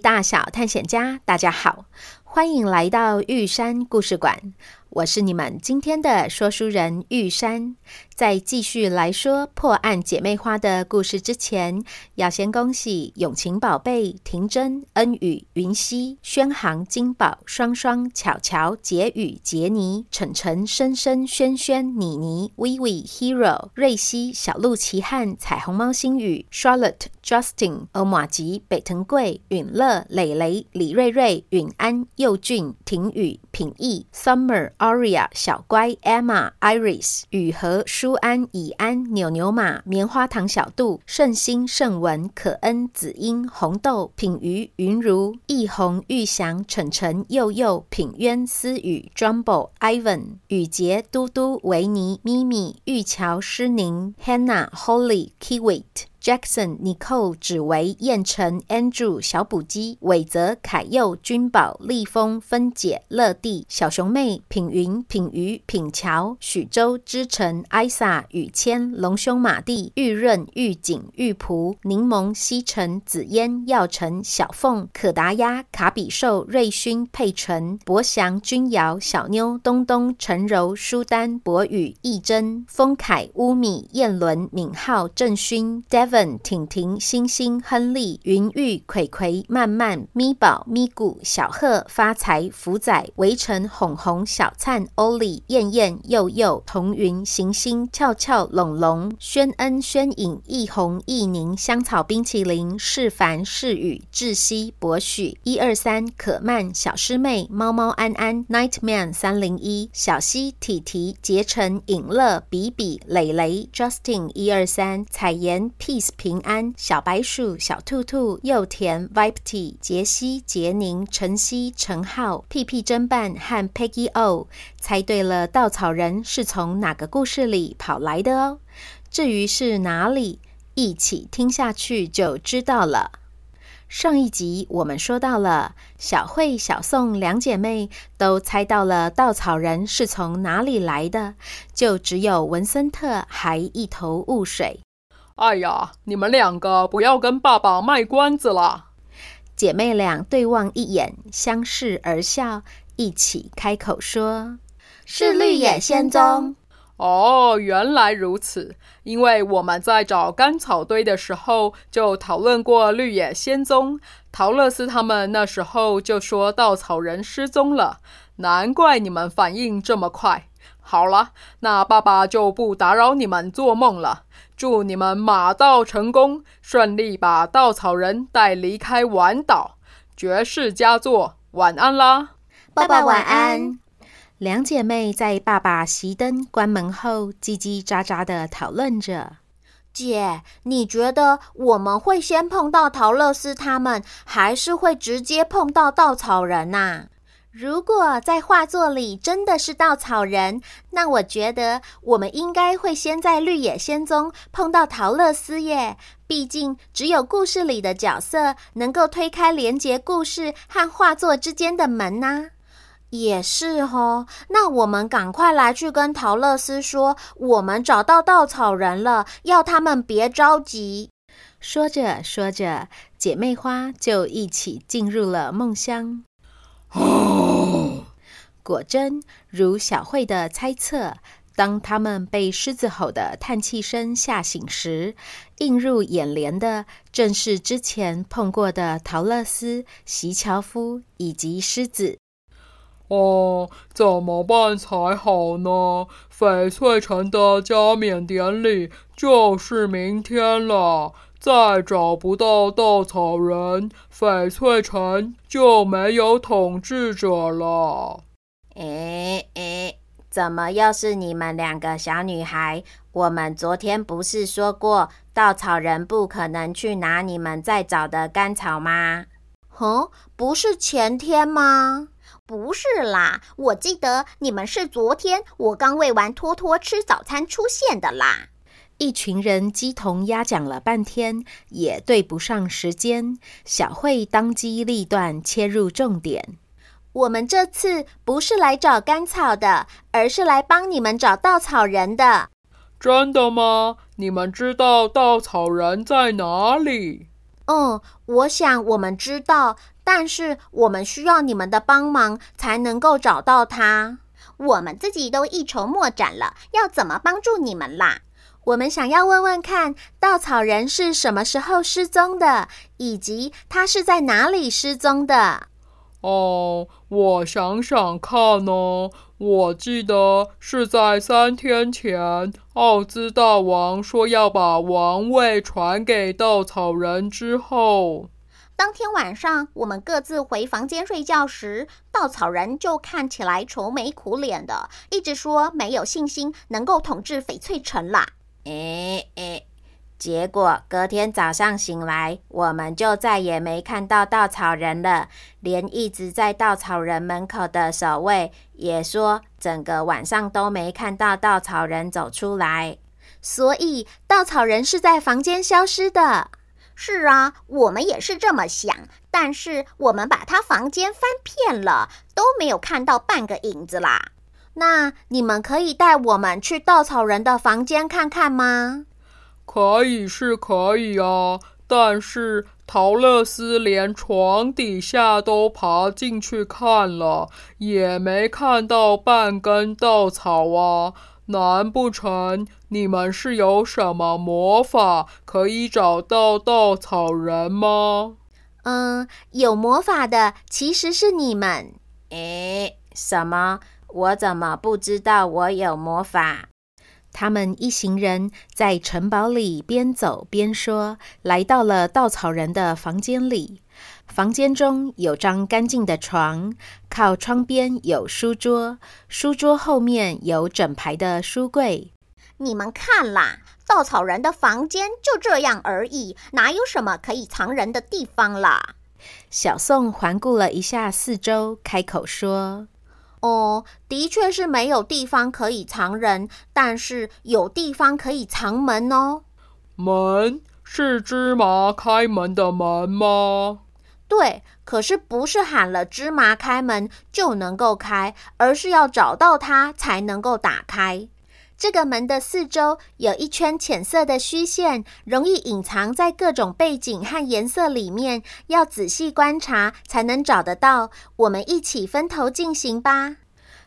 大小探险家，大家好，欢迎来到玉山故事馆。我是你们今天的说书人玉山。在继续来说破案姐妹花的故事之前，要先恭喜永晴宝贝、婷真、恩宇、云溪、宣航、金宝、双双、巧巧、杰宇、杰尼、晨晨、深深、轩轩、妮妮、薇薇、Hero、瑞希、小鹿奇汉、彩虹猫星宇、Charlotte、Justin、欧马吉、北藤贵、允乐、蕾蕾、李瑞瑞、允安、佑俊、婷宇、品义、Summer、Aria、小乖、Emma、Iris、雨禾、舒安、以安、扭扭马、棉花糖小杜、圣心、圣文、可恩、子英、红豆、品瑜、云如、易红、玉祥、晨晨、佑佑、品渊、思雨、Jumbo、Ivan、雨杰、嘟嘟、维尼、咪咪、玉桥、诗宁、Hannah、Holly、Kiwit。Jackson、Nicole、芷维、燕城、Andrew、小补鸡、伟泽、凯佑、君宝、立峰、芬姐、乐蒂、小熊妹、品云、品瑜、品乔、许州、之晨、艾萨、雨谦、龙兄、马蒂、玉润、玉锦、玉璞、柠檬、西城、紫嫣、耀成、小凤、可达鸭、卡比兽、瑞勋、佩晨、博祥、君瑶、小妞、东东、陈柔、舒丹、博宇、义珍、丰凯、乌米、燕伦、敏浩、郑勋、Devon。婷婷、星星、亨利、云玉、葵葵、曼曼、咪宝、咪咕、小贺、发财、福仔、围城、哄哄、小灿、欧丽、燕燕、佑佑、彤云、行星、俏俏、龙龙、宣恩、宣颖、易红、易宁、香草冰淇淋、世凡、世宇、窒息、博许、一二三、可曼、小师妹、猫猫安安、Nightman 三零一、小西、体体、结成、尹乐、比比、蕾蕾、Justin 一二三、彩妍、平安、小白鼠、小兔兔、幼田、Vipty、杰西、杰宁、晨曦、陈浩、屁屁侦办和 Peggy O 猜对了，稻草人是从哪个故事里跑来的哦？至于是哪里，一起听下去就知道了。上一集我们说到了小慧、小宋两姐妹都猜到了稻草人是从哪里来的，就只有文森特还一头雾水。哎呀，你们两个不要跟爸爸卖关子啦。姐妹俩对望一眼，相视而笑，一起开口说：“是绿野仙踪。”哦，原来如此。因为我们在找干草堆的时候就讨论过绿野仙踪，陶乐斯他们那时候就说稻草人失踪了，难怪你们反应这么快。好了，那爸爸就不打扰你们做梦了。祝你们马到成功，顺利把稻草人带离开玩岛，绝世佳作。晚安啦，爸爸晚安。两姐妹在爸爸熄灯关门后，叽叽喳喳的讨论着。姐，你觉得我们会先碰到桃乐丝他们，还是会直接碰到稻草人呐？如果在画作里真的是稻草人，那我觉得我们应该会先在绿野仙踪碰到桃乐丝耶。毕竟只有故事里的角色能够推开连接故事和画作之间的门呐。也是哦，那我们赶快来去跟桃乐丝说，我们找到稻草人了，要他们别着急。说着说着，姐妹花就一起进入了梦乡。哦，果真如小慧的猜测。当他们被狮子吼的叹气声吓醒时，映入眼帘的正是之前碰过的桃乐丝、席樵夫以及狮子。哦，怎么办才好呢？翡翠城的加冕典礼就是明天了，再找不到稻草人，翡翠城就没有统治者了。诶诶。怎么又是你们两个小女孩？我们昨天不是说过，稻草人不可能去拿你们在找的干草吗？哼，不是前天吗？不是啦，我记得你们是昨天我刚喂完托托吃早餐出现的啦。一群人鸡同鸭讲了半天，也对不上时间。小慧当机立断，切入重点。我们这次不是来找甘草的，而是来帮你们找稻草人的。真的吗？你们知道稻草人在哪里？嗯，我想我们知道，但是我们需要你们的帮忙才能够找到他。我们自己都一筹莫展了，要怎么帮助你们啦？我们想要问问看，稻草人是什么时候失踪的，以及他是在哪里失踪的。哦，我想想看哦。我记得是在三天前，奥兹大王说要把王位传给稻草人之后，当天晚上我们各自回房间睡觉时，稻草人就看起来愁眉苦脸的，一直说没有信心能够统治翡翠城啦。诶诶。结果隔天早上醒来，我们就再也没看到稻草人了。连一直在稻草人门口的守卫也说，整个晚上都没看到稻草人走出来。所以稻草人是在房间消失的。是啊，我们也是这么想。但是我们把他房间翻遍了，都没有看到半个影子啦。那你们可以带我们去稻草人的房间看看吗？可以是可以啊，但是陶乐斯连床底下都爬进去看了，也没看到半根稻草啊！难不成你们是有什么魔法可以找到稻草人吗？嗯，有魔法的其实是你们。诶，什么？我怎么不知道我有魔法？他们一行人在城堡里边走边说，来到了稻草人的房间里。房间中有张干净的床，靠窗边有书桌，书桌后面有整排的书柜。你们看啦，稻草人的房间就这样而已，哪有什么可以藏人的地方啦？小宋环顾了一下四周，开口说。哦，的确是没有地方可以藏人，但是有地方可以藏门哦。门是芝麻开门的门吗？对，可是不是喊了芝麻开门就能够开，而是要找到它才能够打开。这个门的四周有一圈浅色的虚线，容易隐藏在各种背景和颜色里面，要仔细观察才能找得到。我们一起分头进行吧。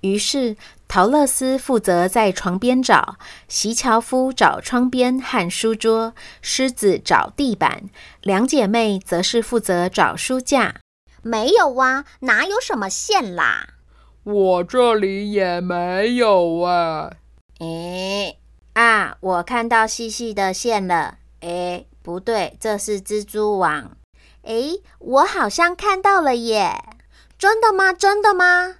于是，陶乐斯负责在床边找，席樵夫找窗边和书桌，狮子找地板，两姐妹则是负责找书架。没有啊，哪有什么线啦？我这里也没有啊。诶啊！我看到细细的线了。诶，不对，这是蜘蛛网。诶，我好像看到了耶！真的吗？真的吗？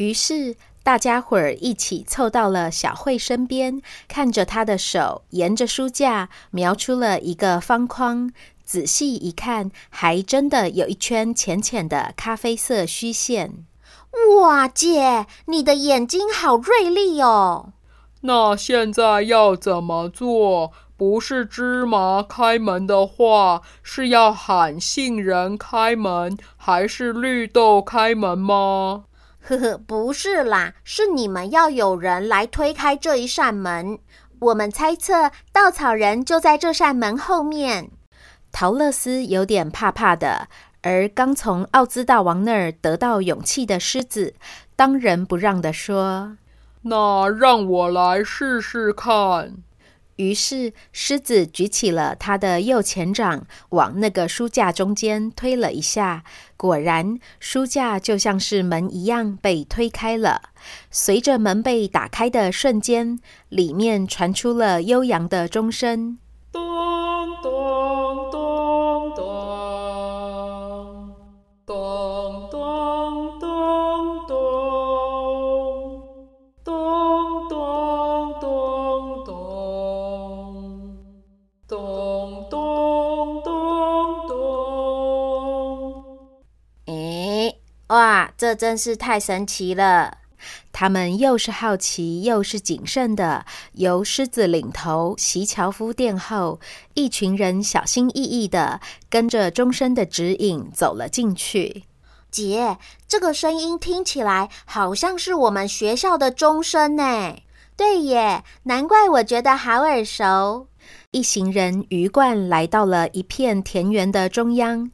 于是大家伙儿一起凑到了小慧身边，看着她的手沿着书架描出了一个方框。仔细一看，还真的有一圈浅浅的咖啡色虚线。哇，姐，你的眼睛好锐利哦！那现在要怎么做？不是芝麻开门的话，是要喊杏仁开门，还是绿豆开门吗？呵呵，不是啦，是你们要有人来推开这一扇门。我们猜测稻草人就在这扇门后面。桃乐丝有点怕怕的，而刚从奥兹大王那儿得到勇气的狮子，当仁不让地说：“那让我来试试看。”于是狮子举起了它的右前掌，往那个书架中间推了一下，果然书架就像是门一样被推开了。随着门被打开的瞬间，里面传出了悠扬的钟声。这真是太神奇了！他们又是好奇又是谨慎的，由狮子领头，席樵夫殿后，一群人小心翼翼的跟着钟声的指引走了进去。姐，这个声音听起来好像是我们学校的钟声呢。对耶，难怪我觉得好耳熟。一行人鱼贯来到了一片田园的中央。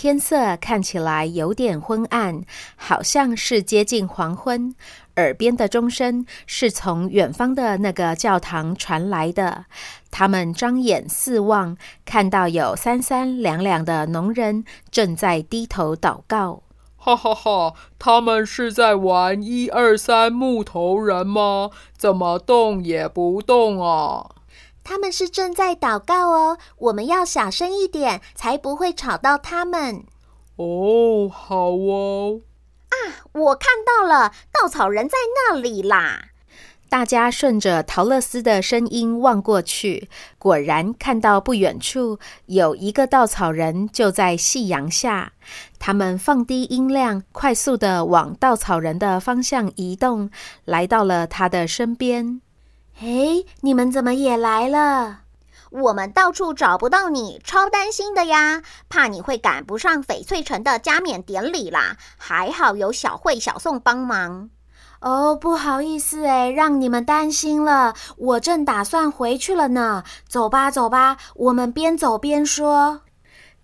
天色看起来有点昏暗，好像是接近黄昏。耳边的钟声是从远方的那个教堂传来的。他们张眼四望，看到有三三两两的农人正在低头祷告。哈哈哈！他们是在玩一二三木头人吗？怎么动也不动啊？他们是正在祷告哦，我们要小声一点，才不会吵到他们。哦，好哦。啊，我看到了，稻草人在那里啦！大家顺着陶乐斯的声音望过去，果然看到不远处有一个稻草人就在夕阳下。他们放低音量，快速的往稻草人的方向移动，来到了他的身边。哎，你们怎么也来了？我们到处找不到你，超担心的呀，怕你会赶不上翡翠城的加冕典礼啦。还好有小慧、小宋帮忙。哦，不好意思哎，让你们担心了。我正打算回去了呢。走吧，走吧，我们边走边说。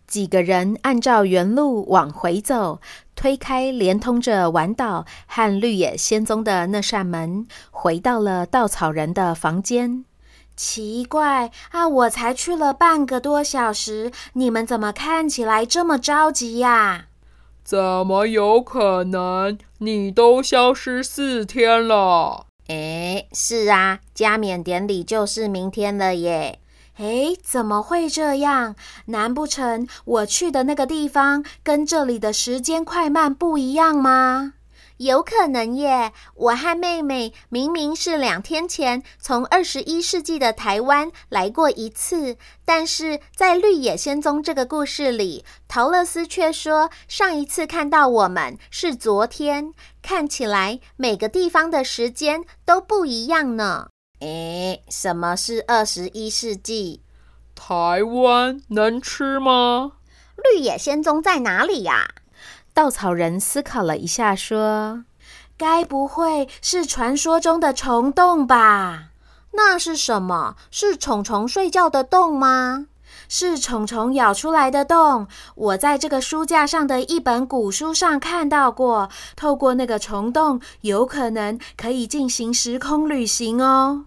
几个人按照原路往回走。推开连通着晚岛和绿野仙踪的那扇门，回到了稻草人的房间。奇怪啊，我才去了半个多小时，你们怎么看起来这么着急呀？怎么有可能？你都消失四天了。诶，是啊，加冕典礼就是明天了耶。诶，怎么会这样？难不成我去的那个地方跟这里的时间快慢不一样吗？有可能耶！我和妹妹明明是两天前从二十一世纪的台湾来过一次，但是在《绿野仙踪》这个故事里，桃乐丝却说上一次看到我们是昨天，看起来每个地方的时间都不一样呢。诶，什么是二十一世纪？台湾能吃吗？绿野仙踪在哪里呀？稻草人思考了一下，说：“该不会是传说中的虫洞吧？那是什么？是虫虫睡觉的洞吗？是虫虫咬出来的洞。我在这个书架上的一本古书上看到过，透过那个虫洞，有可能可以进行时空旅行哦。”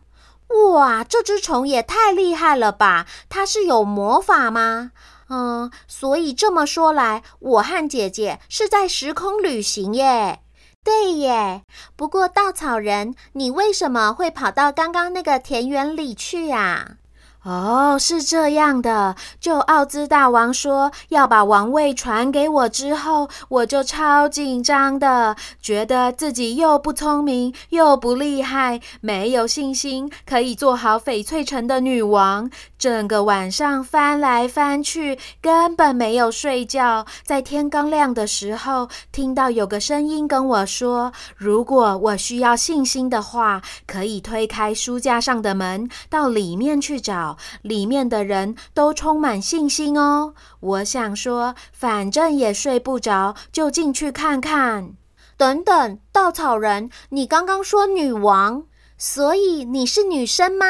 哇，这只虫也太厉害了吧！它是有魔法吗？嗯，所以这么说来，我和姐姐是在时空旅行耶。对耶。不过稻草人，你为什么会跑到刚刚那个田园里去呀？哦，是这样的。就奥兹大王说要把王位传给我之后，我就超紧张的，觉得自己又不聪明又不厉害，没有信心可以做好翡翠城的女王。整个晚上翻来翻去，根本没有睡觉。在天刚亮的时候，听到有个声音跟我说：“如果我需要信心的话，可以推开书架上的门，到里面去找。”里面的人都充满信心哦。我想说，反正也睡不着，就进去看看。等等，稻草人，你刚刚说女王，所以你是女生吗？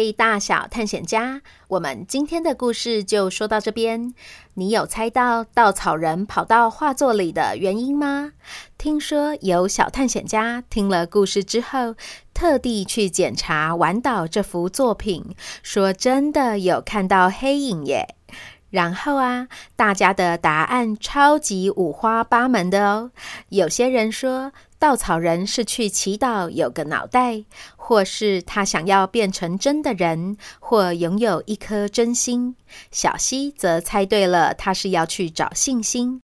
位大小探险家，我们今天的故事就说到这边。你有猜到稻草人跑到画作里的原因吗？听说有小探险家听了故事之后，特地去检查晚岛这幅作品，说真的有看到黑影耶。然后啊，大家的答案超级五花八门的哦。有些人说，稻草人是去祈祷有个脑袋，或是他想要变成真的人，或拥有一颗真心。小希则猜对了，他是要去找信心。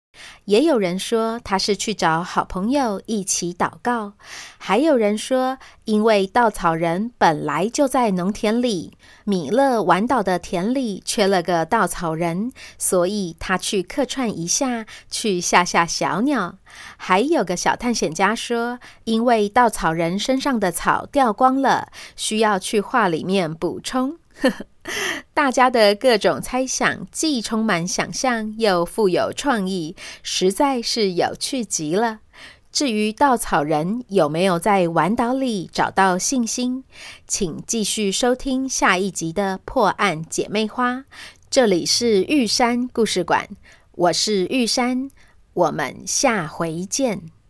也有人说他是去找好朋友一起祷告，还有人说，因为稻草人本来就在农田里，米勒晚岛的田里缺了个稻草人，所以他去客串一下，去吓吓小鸟。还有个小探险家说，因为稻草人身上的草掉光了，需要去画里面补充。呵呵，大家的各种猜想既充满想象，又富有创意，实在是有趣极了。至于稻草人有没有在晚岛里找到信心，请继续收听下一集的《破案姐妹花》。这里是玉山故事馆，我是玉山，我们下回见。